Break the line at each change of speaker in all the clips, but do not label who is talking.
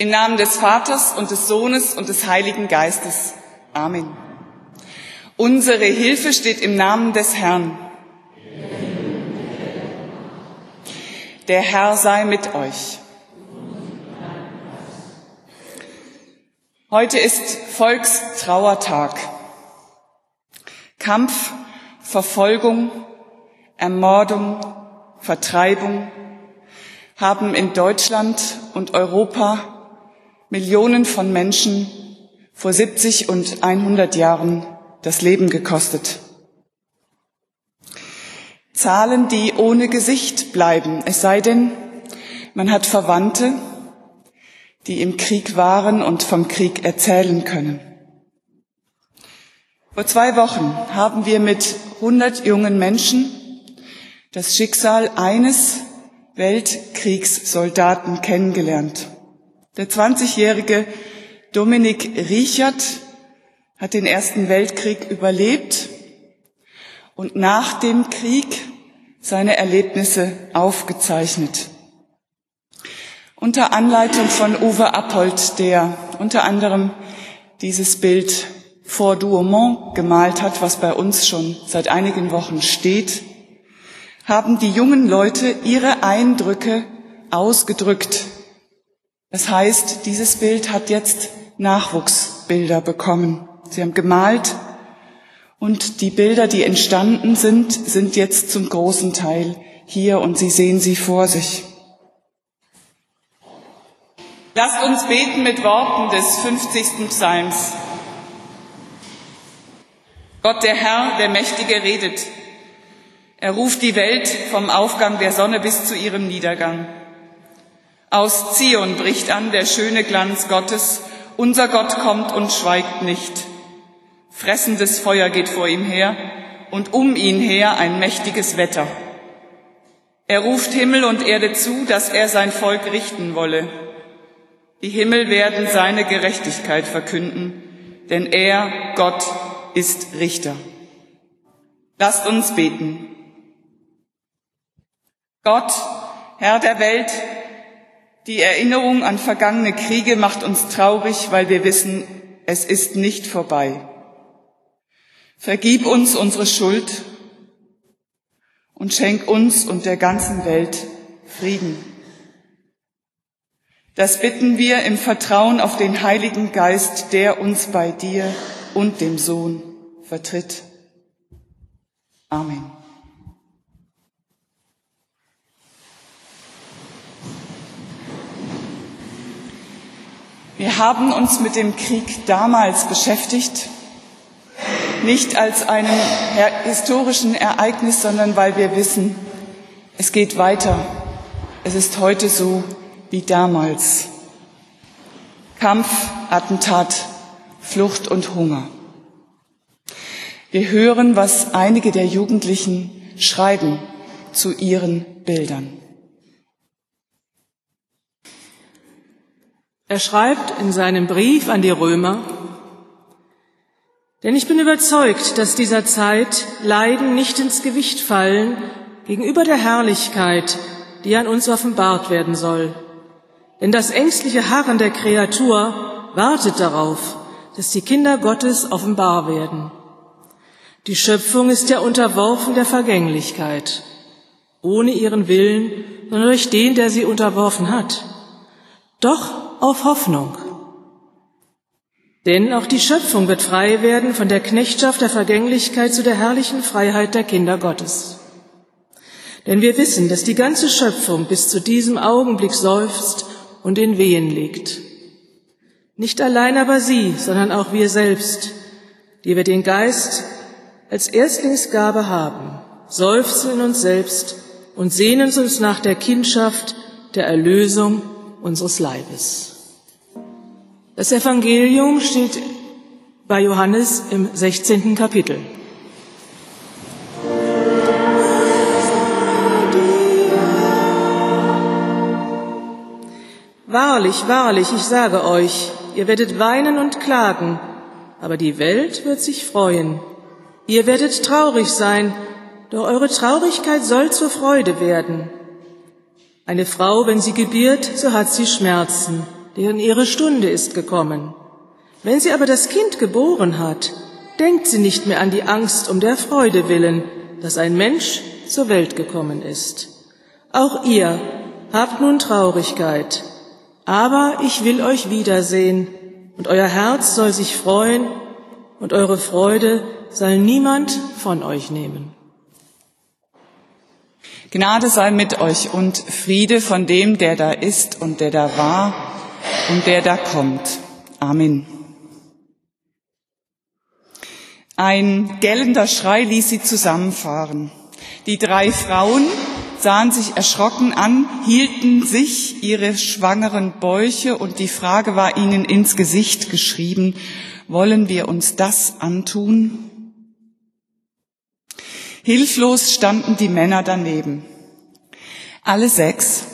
Im Namen des Vaters und des Sohnes und des Heiligen Geistes. Amen. Unsere Hilfe steht im Namen des Herrn. Der Herr sei mit euch. Heute ist Volkstrauertag. Kampf, Verfolgung, Ermordung, Vertreibung haben in Deutschland und Europa Millionen von Menschen vor 70 und 100 Jahren das Leben gekostet. Zahlen, die ohne Gesicht bleiben, es sei denn, man hat Verwandte, die im Krieg waren und vom Krieg erzählen können. Vor zwei Wochen haben wir mit 100 jungen Menschen das Schicksal eines Weltkriegssoldaten kennengelernt. Der 20-jährige Dominik Riechert hat den Ersten Weltkrieg überlebt und nach dem Krieg seine Erlebnisse aufgezeichnet. Unter Anleitung von Uwe Appold, der unter anderem dieses Bild vor Douaumont gemalt hat, was bei uns schon seit einigen Wochen steht, haben die jungen Leute ihre Eindrücke ausgedrückt das heißt, dieses Bild hat jetzt Nachwuchsbilder bekommen. Sie haben gemalt und die Bilder, die entstanden sind, sind jetzt zum großen Teil hier und Sie sehen sie vor sich. Lasst uns beten mit Worten des 50. Psalms. Gott der Herr, der Mächtige, redet. Er ruft die Welt vom Aufgang der Sonne bis zu ihrem Niedergang. Aus Zion bricht an der schöne Glanz Gottes, unser Gott kommt und schweigt nicht. Fressendes Feuer geht vor ihm her und um ihn her ein mächtiges Wetter. Er ruft Himmel und Erde zu, dass er sein Volk richten wolle. Die Himmel werden seine Gerechtigkeit verkünden, denn er, Gott, ist Richter. Lasst uns beten. Gott, Herr der Welt, die Erinnerung an vergangene Kriege macht uns traurig, weil wir wissen, es ist nicht vorbei. Vergib uns unsere Schuld und schenk uns und der ganzen Welt Frieden. Das bitten wir im Vertrauen auf den Heiligen Geist, der uns bei dir und dem Sohn vertritt. Amen. Wir haben uns mit dem Krieg damals beschäftigt, nicht als einem historischen Ereignis, sondern weil wir wissen, es geht weiter. Es ist heute so wie damals. Kampf, Attentat, Flucht und Hunger. Wir hören, was einige der Jugendlichen schreiben zu ihren Bildern.
Er schreibt in seinem Brief an die Römer, denn ich bin überzeugt, dass dieser Zeit Leiden nicht ins Gewicht fallen gegenüber der Herrlichkeit, die an uns offenbart werden soll. Denn das ängstliche Harren der Kreatur wartet darauf, dass die Kinder Gottes offenbar werden. Die Schöpfung ist ja unterworfen der Vergänglichkeit, ohne ihren Willen, sondern durch den, der sie unterworfen hat. Doch auf Hoffnung. Denn auch die Schöpfung wird frei werden von der Knechtschaft der Vergänglichkeit zu der herrlichen Freiheit der Kinder Gottes. Denn wir wissen, dass die ganze Schöpfung bis zu diesem Augenblick seufzt und in Wehen liegt. Nicht allein aber sie, sondern auch wir selbst, die wir den Geist als Erstlingsgabe haben, seufzen in uns selbst und sehnen uns nach der Kindschaft, der Erlösung unseres Leibes. Das Evangelium steht bei Johannes im 16. Kapitel. Wahrlich, wahrlich, ich sage euch, ihr werdet weinen und klagen, aber die Welt wird sich freuen. Ihr werdet traurig sein, doch eure Traurigkeit soll zur Freude werden. Eine Frau, wenn sie gebiert, so hat sie Schmerzen deren ihre Stunde ist gekommen. Wenn sie aber das Kind geboren hat, denkt sie nicht mehr an die Angst um der Freude willen, dass ein Mensch zur Welt gekommen ist. Auch ihr habt nun Traurigkeit, aber ich will euch wiedersehen, und euer Herz soll sich freuen, und eure Freude soll niemand von euch nehmen.
Gnade sei mit euch und Friede von dem, der da ist und der da war und der da kommt. Amen. Ein gellender Schrei ließ sie zusammenfahren. Die drei Frauen sahen sich erschrocken an, hielten sich ihre schwangeren Bäuche und die Frage war ihnen ins Gesicht geschrieben, wollen wir uns das antun? Hilflos standen die Männer daneben. Alle sechs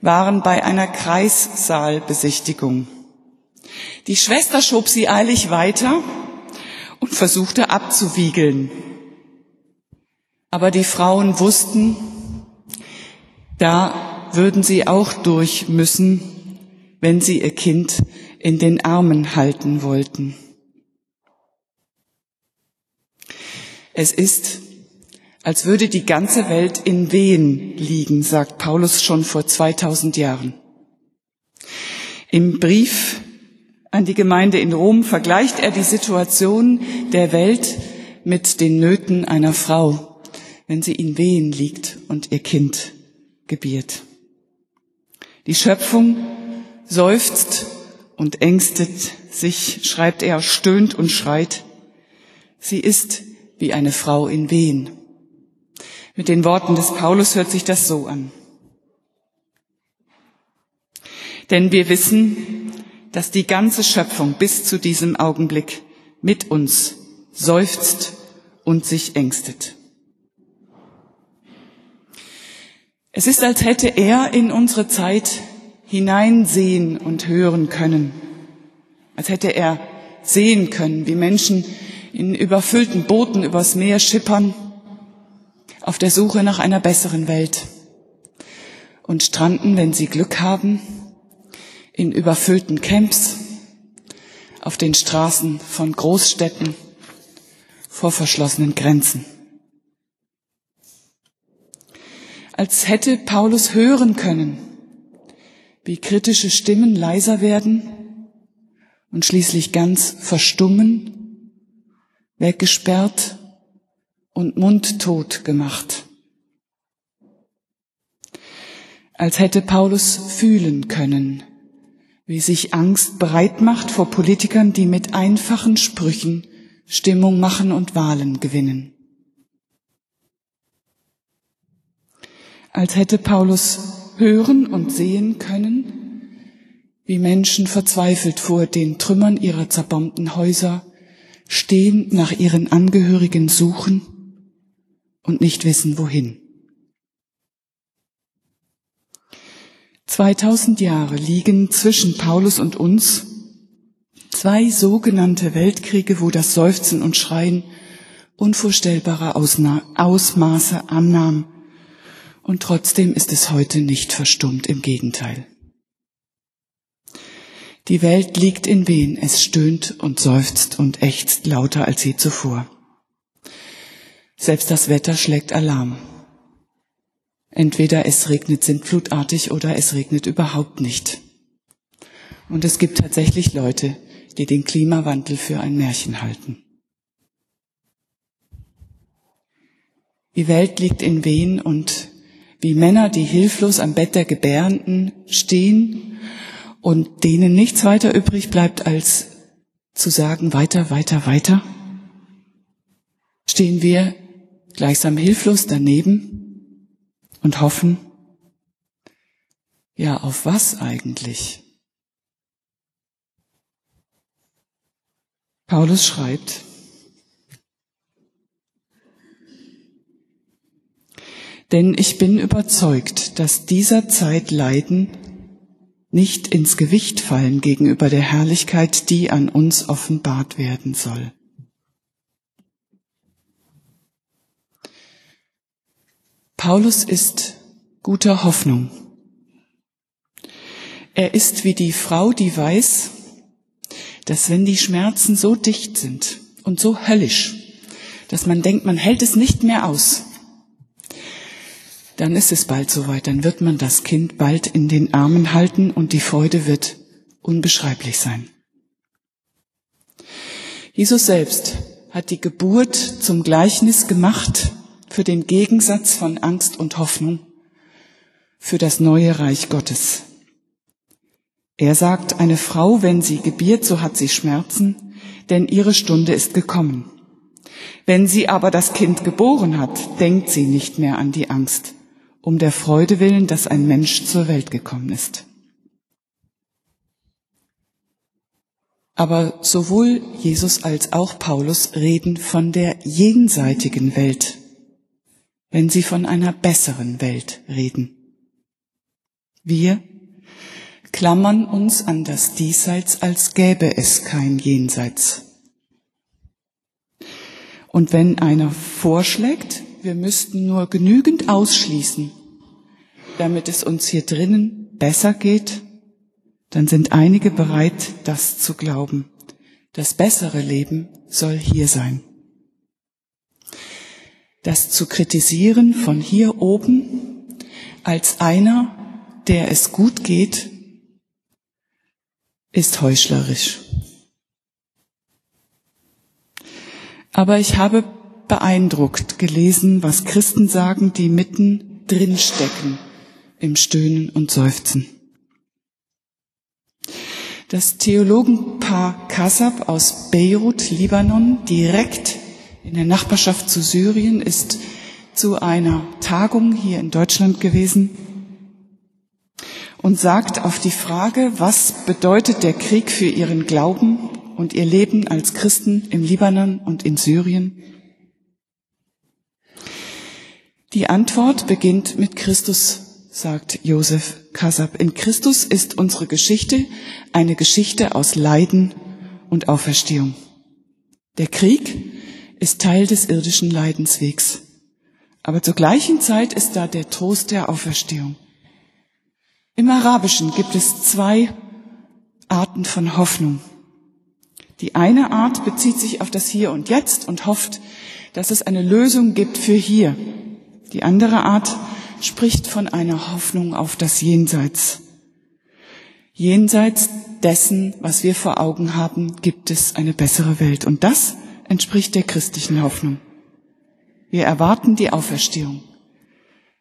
waren bei einer Kreissaalbesichtigung. Die Schwester schob sie eilig weiter und versuchte abzuwiegeln. Aber die Frauen wussten, da würden sie auch durch müssen, wenn sie ihr Kind in den Armen halten wollten. Es ist, als würde die ganze Welt in Wehen liegen, sagt Paulus schon vor 2000 Jahren. Im Brief an die Gemeinde in Rom vergleicht er die Situation der Welt mit den Nöten einer Frau, wenn sie in Wehen liegt und ihr Kind gebiert. Die Schöpfung seufzt und ängstet sich, schreibt er, stöhnt und schreit. Sie ist wie eine Frau in Wehen. Mit den Worten des Paulus hört sich das so an. Denn wir wissen, dass die ganze Schöpfung bis zu diesem Augenblick mit uns seufzt und sich ängstet. Es ist, als hätte er in unsere Zeit hineinsehen und hören können, als hätte er sehen können, wie Menschen in überfüllten Booten übers Meer schippern, auf der Suche nach einer besseren Welt und stranden, wenn sie Glück haben, in überfüllten Camps, auf den Straßen von Großstädten, vor verschlossenen Grenzen. als hätte Paulus hören können, wie kritische Stimmen leiser werden und schließlich ganz verstummen, weggesperrt und mundtot gemacht. Als hätte Paulus fühlen können, wie sich Angst breit macht vor Politikern, die mit einfachen Sprüchen Stimmung machen und Wahlen gewinnen. als hätte Paulus hören und sehen können, wie Menschen verzweifelt vor den Trümmern ihrer zerbombten Häuser stehen, nach ihren Angehörigen suchen und nicht wissen, wohin. 2000 Jahre liegen zwischen Paulus und uns, zwei sogenannte Weltkriege, wo das Seufzen und Schreien unvorstellbare Ausmaße annahm und trotzdem ist es heute nicht verstummt, im Gegenteil. Die Welt liegt in Wehen, es stöhnt und seufzt und ächzt lauter als je zuvor. Selbst das Wetter schlägt Alarm. Entweder es regnet sintflutartig oder es regnet überhaupt nicht. Und es gibt tatsächlich Leute, die den Klimawandel für ein Märchen halten. Die Welt liegt in Wehen und wie Männer, die hilflos am Bett der Gebärenden stehen und denen nichts weiter übrig bleibt, als zu sagen, weiter, weiter, weiter, stehen wir gleichsam hilflos daneben und hoffen, ja, auf was eigentlich? Paulus schreibt, Denn ich bin überzeugt, dass dieser Zeit Leiden nicht ins Gewicht fallen gegenüber der Herrlichkeit, die an uns offenbart werden soll. Paulus ist guter Hoffnung. Er ist wie die Frau, die weiß, dass wenn die Schmerzen so dicht sind und so höllisch, dass man denkt, man hält es nicht mehr aus, dann ist es bald soweit, dann wird man das Kind bald in den Armen halten und die Freude wird unbeschreiblich sein. Jesus selbst hat die Geburt zum Gleichnis gemacht für den Gegensatz von Angst und Hoffnung, für das neue Reich Gottes. Er sagt, eine Frau, wenn sie gebiert, so hat sie Schmerzen, denn ihre Stunde ist gekommen. Wenn sie aber das Kind geboren hat, denkt sie nicht mehr an die Angst, um der Freude willen, dass ein Mensch zur Welt gekommen ist. Aber sowohl Jesus als auch Paulus reden von der jenseitigen Welt, wenn sie von einer besseren Welt reden. Wir klammern uns an das Diesseits, als gäbe es kein Jenseits. Und wenn einer vorschlägt, wir müssten nur genügend ausschließen, damit es uns hier drinnen besser geht, dann sind einige bereit, das zu glauben. Das bessere Leben soll hier sein. Das zu kritisieren von hier oben als einer, der es gut geht, ist heuchlerisch. Aber ich habe beeindruckt gelesen, was Christen sagen, die mitten drin stecken im Stöhnen und Seufzen. Das Theologenpaar Kassab aus Beirut, Libanon, direkt in der Nachbarschaft zu Syrien, ist zu einer Tagung hier in Deutschland gewesen und sagt auf die Frage, was bedeutet der Krieg für ihren Glauben und ihr Leben als Christen im Libanon und in Syrien? Die Antwort beginnt mit Christus, sagt Josef Kasab. In Christus ist unsere Geschichte eine Geschichte aus Leiden und Auferstehung. Der Krieg ist Teil des irdischen Leidenswegs. Aber zur gleichen Zeit ist da der Trost der Auferstehung. Im Arabischen gibt es zwei Arten von Hoffnung. Die eine Art bezieht sich auf das Hier und Jetzt und hofft, dass es eine Lösung gibt für hier. Die andere Art spricht von einer Hoffnung auf das Jenseits. Jenseits dessen, was wir vor Augen haben, gibt es eine bessere Welt. Und das entspricht der christlichen Hoffnung. Wir erwarten die Auferstehung.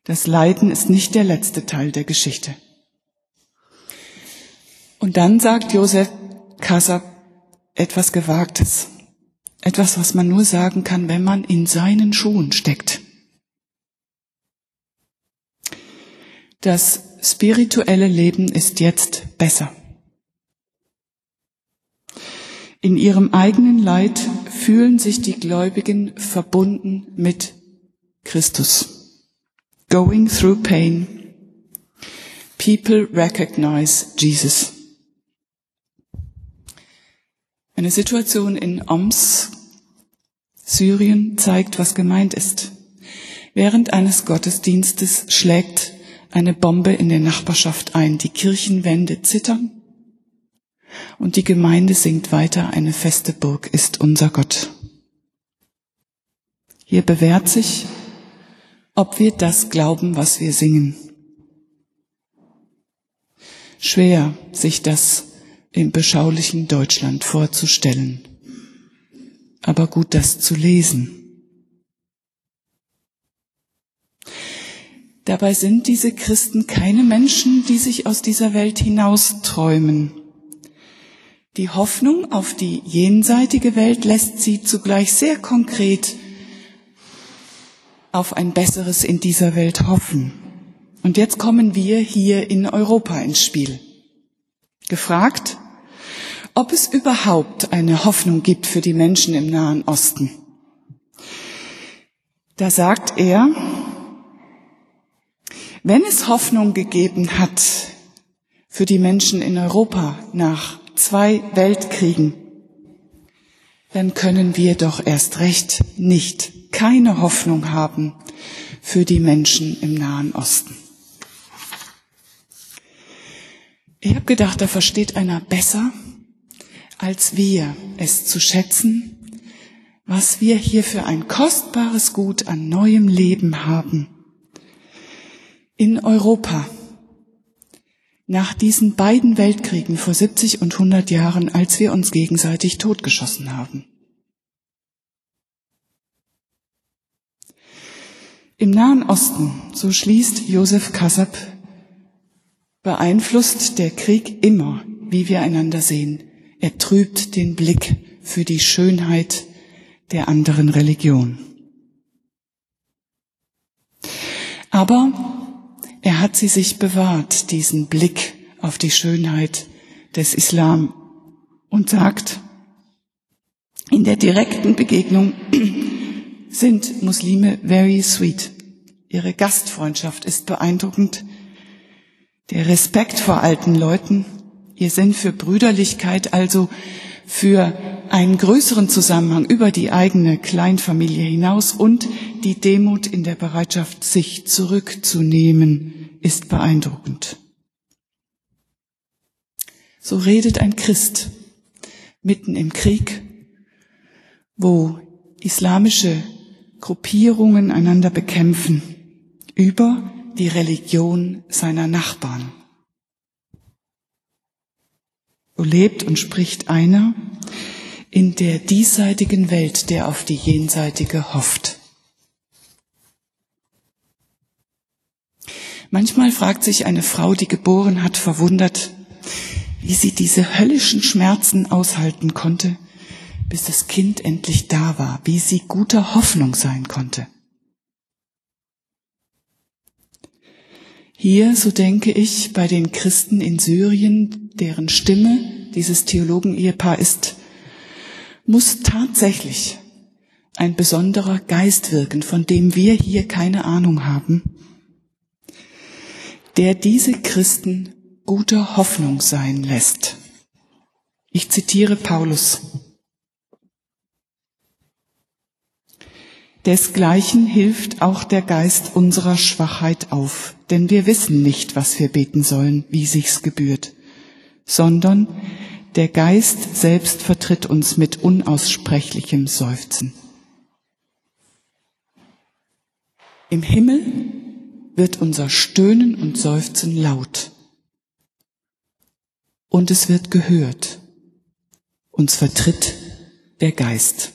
Das Leiden ist nicht der letzte Teil der Geschichte. Und dann sagt Josef Kasser etwas Gewagtes. Etwas, was man nur sagen kann, wenn man in seinen Schuhen steckt. Das spirituelle Leben ist jetzt besser. In ihrem eigenen Leid fühlen sich die Gläubigen verbunden mit Christus. Going through pain, people recognize Jesus. Eine Situation in Oms, Syrien, zeigt, was gemeint ist. Während eines Gottesdienstes schlägt eine Bombe in der Nachbarschaft ein. Die Kirchenwände zittern und die Gemeinde singt weiter, eine feste Burg ist unser Gott. Hier bewährt sich, ob wir das glauben, was wir singen. Schwer, sich das im beschaulichen Deutschland vorzustellen, aber gut, das zu lesen. Dabei sind diese Christen keine Menschen, die sich aus dieser Welt hinausträumen. Die Hoffnung auf die jenseitige Welt lässt sie zugleich sehr konkret auf ein Besseres in dieser Welt hoffen. Und jetzt kommen wir hier in Europa ins Spiel. Gefragt, ob es überhaupt eine Hoffnung gibt für die Menschen im Nahen Osten. Da sagt er, wenn es Hoffnung gegeben hat für die Menschen in Europa nach zwei Weltkriegen, dann können wir doch erst recht nicht keine Hoffnung haben für die Menschen im Nahen Osten. Ich habe gedacht, da versteht einer besser als wir es zu schätzen, was wir hier für ein kostbares Gut an neuem Leben haben. In Europa. Nach diesen beiden Weltkriegen vor 70 und 100 Jahren, als wir uns gegenseitig totgeschossen haben. Im Nahen Osten, so schließt Josef Kassab, beeinflusst der Krieg immer, wie wir einander sehen. Er trübt den Blick für die Schönheit der anderen Religion. Aber hat sie sich bewahrt, diesen Blick auf die Schönheit des Islam und sagt, in der direkten Begegnung sind Muslime very sweet. Ihre Gastfreundschaft ist beeindruckend. Der Respekt vor alten Leuten, ihr Sinn für Brüderlichkeit, also für einen größeren Zusammenhang über die eigene Kleinfamilie hinaus und die Demut in der Bereitschaft, sich zurückzunehmen, ist beeindruckend. So redet ein Christ mitten im Krieg, wo islamische Gruppierungen einander bekämpfen über die Religion seiner Nachbarn. So lebt und spricht einer in der diesseitigen Welt, der auf die jenseitige hofft. Manchmal fragt sich eine Frau, die geboren hat, verwundert, wie sie diese höllischen Schmerzen aushalten konnte, bis das Kind endlich da war, wie sie guter Hoffnung sein konnte. Hier, so denke ich, bei den Christen in Syrien, deren Stimme dieses Theologen-Ehepaar ist, muss tatsächlich ein besonderer Geist wirken, von dem wir hier keine Ahnung haben, der diese Christen guter Hoffnung sein lässt. Ich zitiere Paulus. Desgleichen hilft auch der Geist unserer Schwachheit auf, denn wir wissen nicht, was wir beten sollen, wie sich's gebührt, sondern der Geist selbst vertritt uns mit unaussprechlichem Seufzen. Im Himmel wird unser Stöhnen und Seufzen laut. Und es wird gehört. Uns vertritt der Geist.